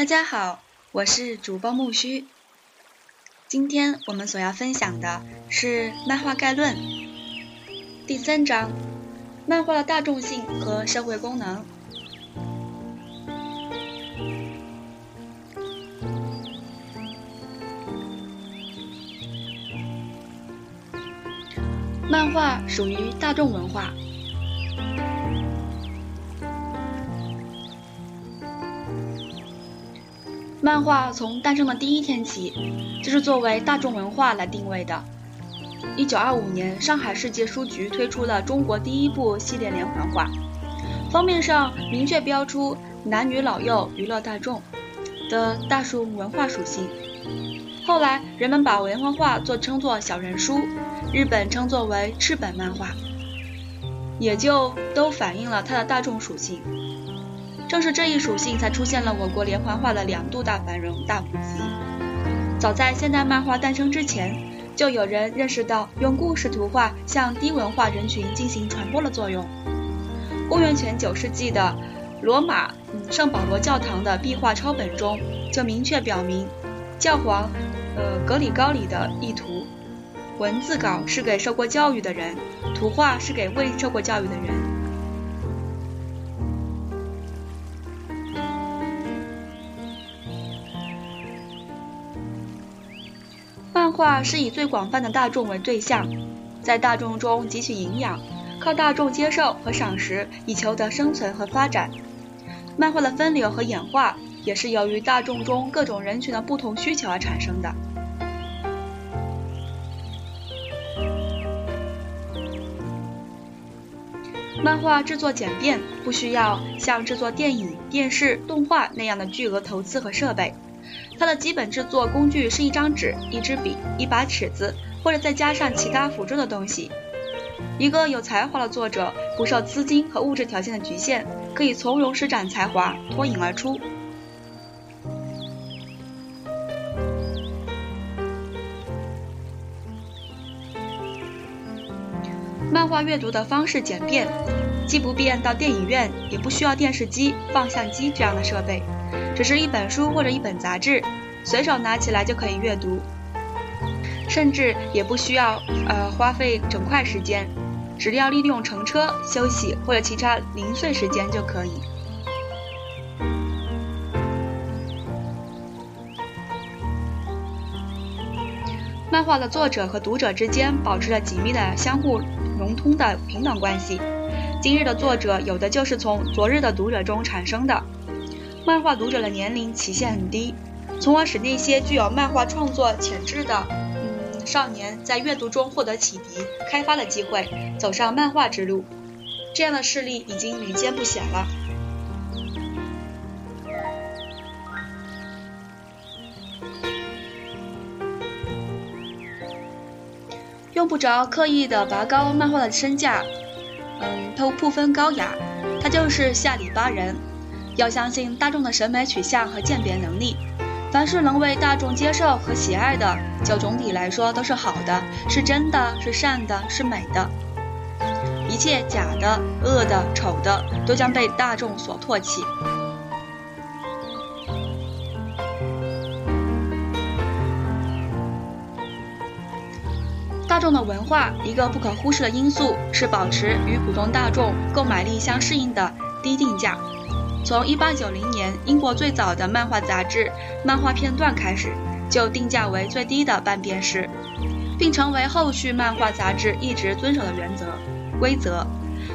大家好，我是主播木须。今天我们所要分享的是《漫画概论》第三章：漫画的大众性和社会功能。漫画属于大众文化。漫画从诞生的第一天起，就是作为大众文化来定位的。一九二五年，上海世界书局推出了中国第一部系列连环画，封面上明确标出男女老幼、娱乐大众的大众文化属性。后来，人们把连环画做称作小人书，日本称作为赤本漫画，也就都反映了它的大众属性。正是这一属性，才出现了我国连环画的两度大繁荣、大普及。早在现代漫画诞生之前，就有人认识到用故事图画向低文化人群进行传播的作用。公元前九世纪的罗马圣保罗教堂的壁画抄本中就明确表明，教皇呃格里高里的意图：文字稿是给受过教育的人，图画是给未受过教育的人。画是以最广泛的大众为对象，在大众中汲取营养，靠大众接受和赏识以求得生存和发展。漫画的分流和演化也是由于大众中各种人群的不同需求而产生的。漫画制作简便，不需要像制作电影、电视、动画那样的巨额投资和设备。它的基本制作工具是一张纸、一支笔、一把尺子，或者再加上其他辅助的东西。一个有才华的作者不受资金和物质条件的局限，可以从容施展才华，脱颖而出。漫画阅读的方式简便，既不便到电影院，也不需要电视机、放相机这样的设备。只是一本书或者一本杂志，随手拿起来就可以阅读，甚至也不需要呃花费整块时间，只要利用乘车、休息或者其他零碎时间就可以。漫画的作者和读者之间保持着紧密的相互融通的平等关系。今日的作者有的就是从昨日的读者中产生的。漫画读者的年龄起限很低，从而使那些具有漫画创作潜质的嗯少年在阅读中获得启迪、开发的机会，走上漫画之路。这样的事例已经屡见不鲜了。用不着刻意的拔高漫画的身价，嗯，都不分高雅，他就是下里巴人。要相信大众的审美取向和鉴别能力，凡是能为大众接受和喜爱的，就总体来说都是好的，是真的，是善的，是美的。一切假的、恶的、丑的，都将被大众所唾弃。大众的文化，一个不可忽视的因素是保持与普通大众购买力相适应的低定价。从1890年英国最早的漫画杂志《漫画片段》开始，就定价为最低的半便士，并成为后续漫画杂志一直遵守的原则规则。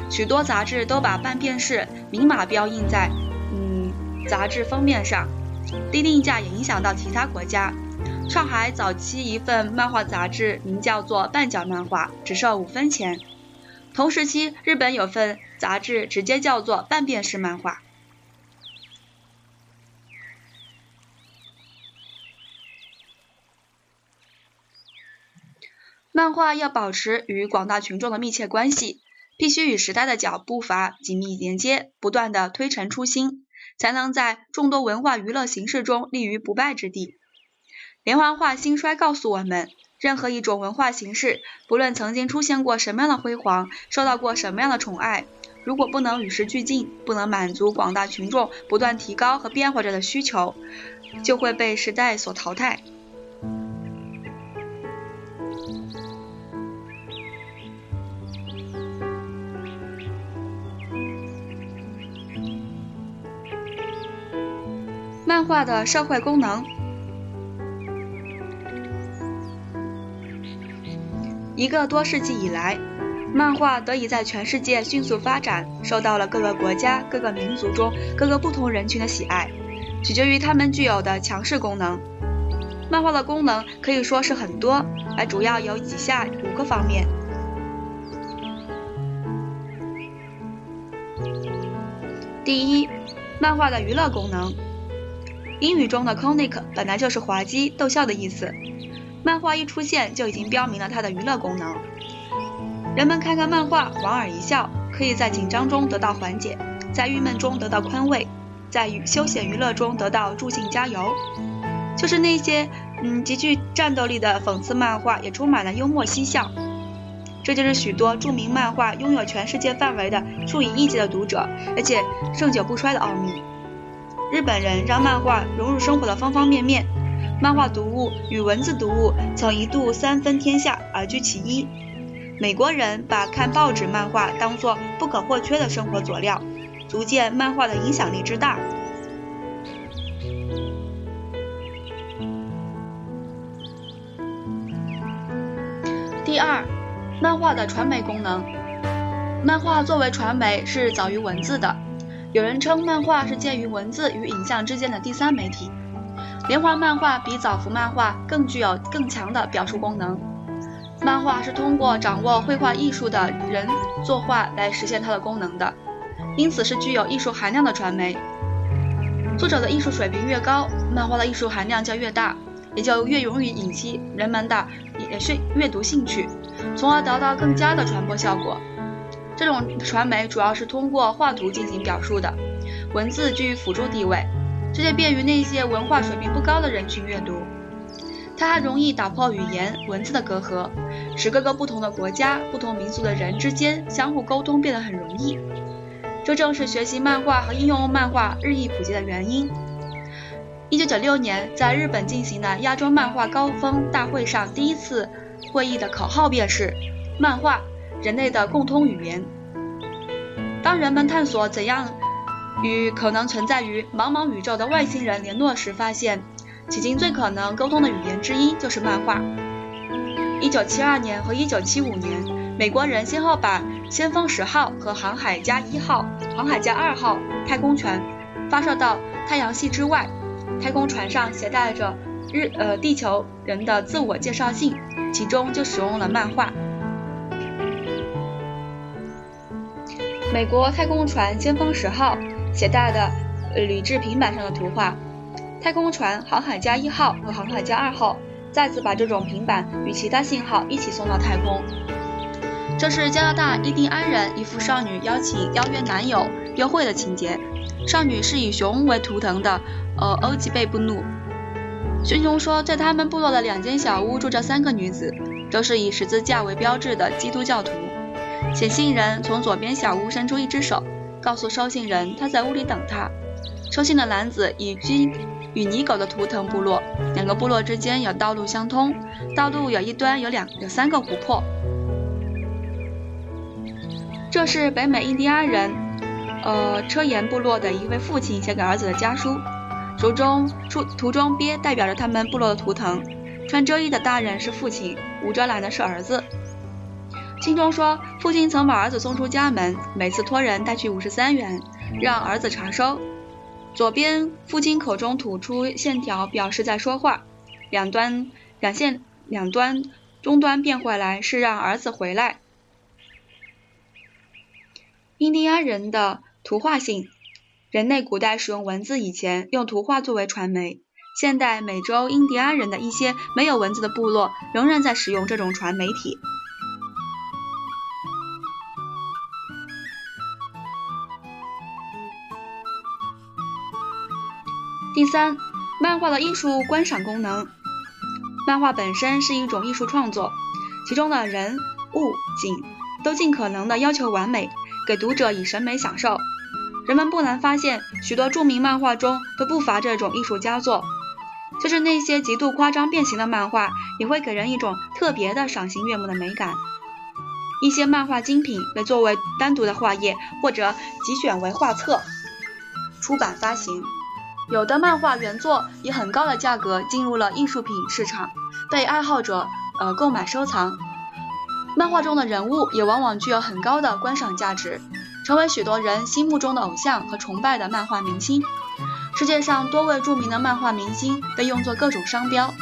许多杂志都把半便士明码标印在嗯杂志封面上。低定价也影响到其他国家。上海早期一份漫画杂志名叫做《半角漫画》，只售五分钱。同时期，日本有份杂志直接叫做《半便士漫画》。漫画要保持与广大群众的密切关系，必须与时代的脚步伐紧密连接，不断的推陈出新，才能在众多文化娱乐形式中立于不败之地。连环画兴衰告诉我们，任何一种文化形式，不论曾经出现过什么样的辉煌，受到过什么样的宠爱，如果不能与时俱进，不能满足广大群众不断提高和变化着的需求，就会被时代所淘汰。画的社会功能。一个多世纪以来，漫画得以在全世界迅速发展，受到了各个国家、各个民族中各个不同人群的喜爱，取决于他们具有的强势功能。漫画的功能可以说是很多，而主要有以下五个方面。第一，漫画的娱乐功能。英语中的 comic 本来就是滑稽逗笑的意思，漫画一出现就已经标明了它的娱乐功能。人们看看漫画，莞尔一笑，可以在紧张中得到缓解，在郁闷中得到宽慰，在休闲娱乐中得到助兴加油。就是那些嗯极具战斗力的讽刺漫画，也充满了幽默嬉笑。这就是许多著名漫画拥有全世界范围的数以亿计的读者，而且盛久不衰的奥秘。日本人让漫画融入生活的方方面面，漫画读物与文字读物曾一度三分天下而居其一。美国人把看报纸漫画当作不可或缺的生活佐料，足见漫画的影响力之大。第二，漫画的传媒功能。漫画作为传媒是早于文字的。有人称漫画是介于文字与影像之间的第三媒体。连环漫画比早幅漫画更具有更强的表述功能。漫画是通过掌握绘画艺术的人作画来实现它的功能的，因此是具有艺术含量的传媒。作者的艺术水平越高，漫画的艺术含量就越大，也就越容易引起人们的也是阅读兴趣，从而达到更佳的传播效果。这种传媒主要是通过画图进行表述的，文字居于辅助地位，这就便于那些文化水平不高的人群阅读。它还容易打破语言文字的隔阂，使各个不同的国家、不同民族的人之间相互沟通变得很容易。这正是学习漫画和应用漫画日益普及的原因。一九九六年，在日本进行的亚洲漫画高峰大会上，第一次会议的口号便是“漫画”。人类的共通语言。当人们探索怎样与可能存在于茫茫宇宙的外星人联络时，发现迄今最可能沟通的语言之一就是漫画。一九七二年和一九七五年，美国人先后把“先锋十号”和“航海家一号”、“航海家二号”太空船发射到太阳系之外，太空船上携带着日呃地球人的自我介绍信，其中就使用了漫画。美国太空船“先锋十号”携带的铝制平板上的图画，太空船“航海家一号”和“航海家二号”再次把这种平板与其他信号一起送到太空。这是加拿大印第安人一幅少女邀请邀约男友约会的情节。少女是以熊为图腾的，呃，欧吉贝布努。熊熊说，在他们部落的两间小屋住着三个女子，都是以十字架为标志的基督教徒。写信人从左边小屋伸出一只手，告诉收信人他在屋里等他。收信的男子已经与泥狗的图腾部落，两个部落之间有道路相通，道路有一端有两有三个湖泊。这是北美印第安人，呃车岩部落的一位父亲写给儿子的家书，书中出图中鳖代表着他们部落的图腾，穿遮衣的大人是父亲，无遮拦的是儿子。信中说，父亲曾把儿子送出家门，每次托人带去五十三元，让儿子查收。左边父亲口中吐出线条，表示在说话，两端两线两端终端变回来是让儿子回来。印第安人的图画信，人类古代使用文字以前，用图画作为传媒。现代美洲印第安人的一些没有文字的部落，仍然在使用这种传媒体。第三，漫画的艺术观赏功能。漫画本身是一种艺术创作，其中的人物景都尽可能的要求完美，给读者以审美享受。人们不难发现，许多著名漫画中都不乏这种艺术佳作。就是那些极度夸张变形的漫画，也会给人一种特别的赏心悦目的美感。一些漫画精品被作为单独的画页或者集选为画册出版发行，有的漫画原作以很高的价格进入了艺术品市场，被爱好者呃购买收藏。漫画中的人物也往往具有很高的观赏价值，成为许多人心目中的偶像和崇拜的漫画明星。世界上多位著名的漫画明星被用作各种商标，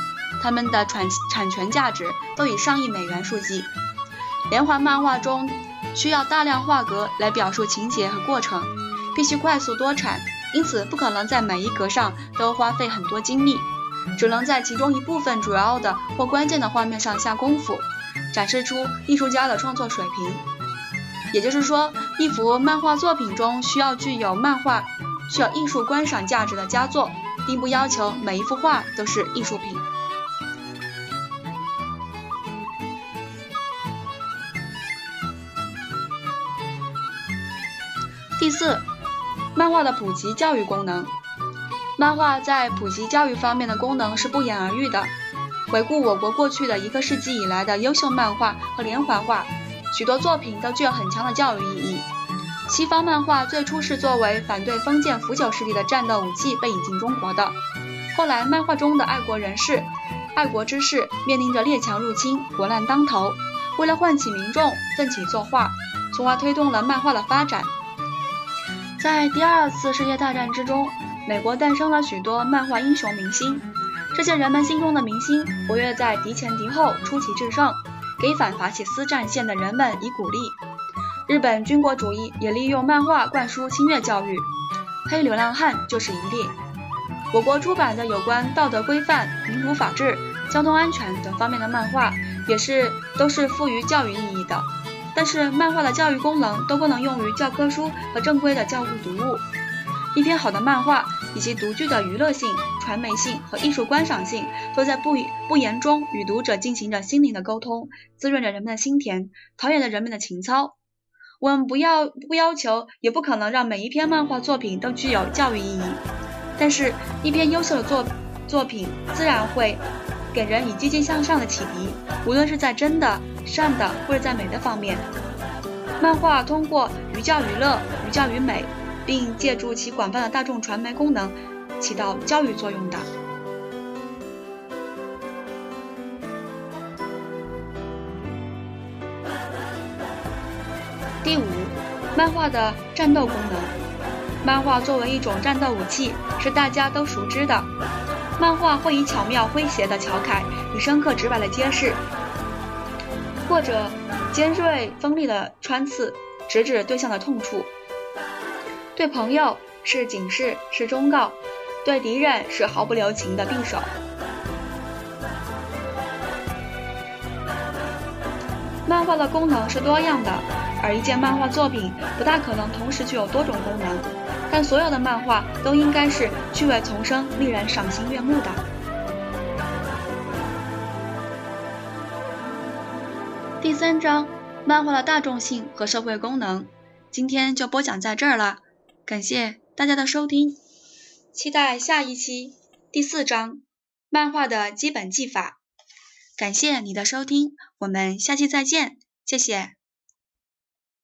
他们的产产权价值都以上亿美元数计。连环漫画中需要大量画格来表述情节和过程，必须快速多产，因此不可能在每一格上都花费很多精力，只能在其中一部分主要的或关键的画面上下功夫，展示出艺术家的创作水平。也就是说，一幅漫画作品中需要具有漫画。需要艺术观赏价值的佳作，并不要求每一幅画都是艺术品。第四，漫画的普及教育功能。漫画在普及教育方面的功能是不言而喻的。回顾我国过去的一个世纪以来的优秀漫画和连环画，许多作品都具有很强的教育意义。西方漫画最初是作为反对封建腐朽势力的战斗武器被引进中国的。后来，漫画中的爱国人士、爱国之士面临着列强入侵、国难当头，为了唤起民众奋起作画，从而推动了漫画的发展。在第二次世界大战之中，美国诞生了许多漫画英雄明星，这些人们心中的明星活跃在敌前敌后，出奇制胜，给反法西斯战线的人们以鼓励。日本军国主义也利用漫画灌输侵略教育，《黑流浪汉》就是一例。我国出版的有关道德规范、民主法治、交通安全等方面的漫画，也是都是富于教育意义的。但是，漫画的教育功能都不能用于教科书和正规的教育读物。一篇好的漫画以及独具的娱乐性、传媒性和艺术观赏性，都在不不言中与读者进行着心灵的沟通，滋润着人们的心田，陶冶着人们的情操。我们不要不要求，也不可能让每一篇漫画作品都具有教育意义。但是，一篇优秀的作作品自然会给人以积极向上的启迪，无论是在真的、善的，或者在美的方面。漫画通过寓教于乐、寓教于美，并借助其广泛的大众传媒功能，起到教育作用的。第五，漫画的战斗功能。漫画作为一种战斗武器，是大家都熟知的。漫画会以巧妙诙谐的调侃，以深刻直白的揭示，或者尖锐锋利的穿刺，直指对象的痛处。对朋友是警示，是忠告；对敌人是毫不留情的匕首。漫画的功能是多样的。而一件漫画作品不大可能同时具有多种功能，但所有的漫画都应该是趣味丛生、令人赏心悦目的。第三章，漫画的大众性和社会功能，今天就播讲在这儿了，感谢大家的收听，期待下一期第四章，漫画的基本技法。感谢你的收听，我们下期再见，谢谢。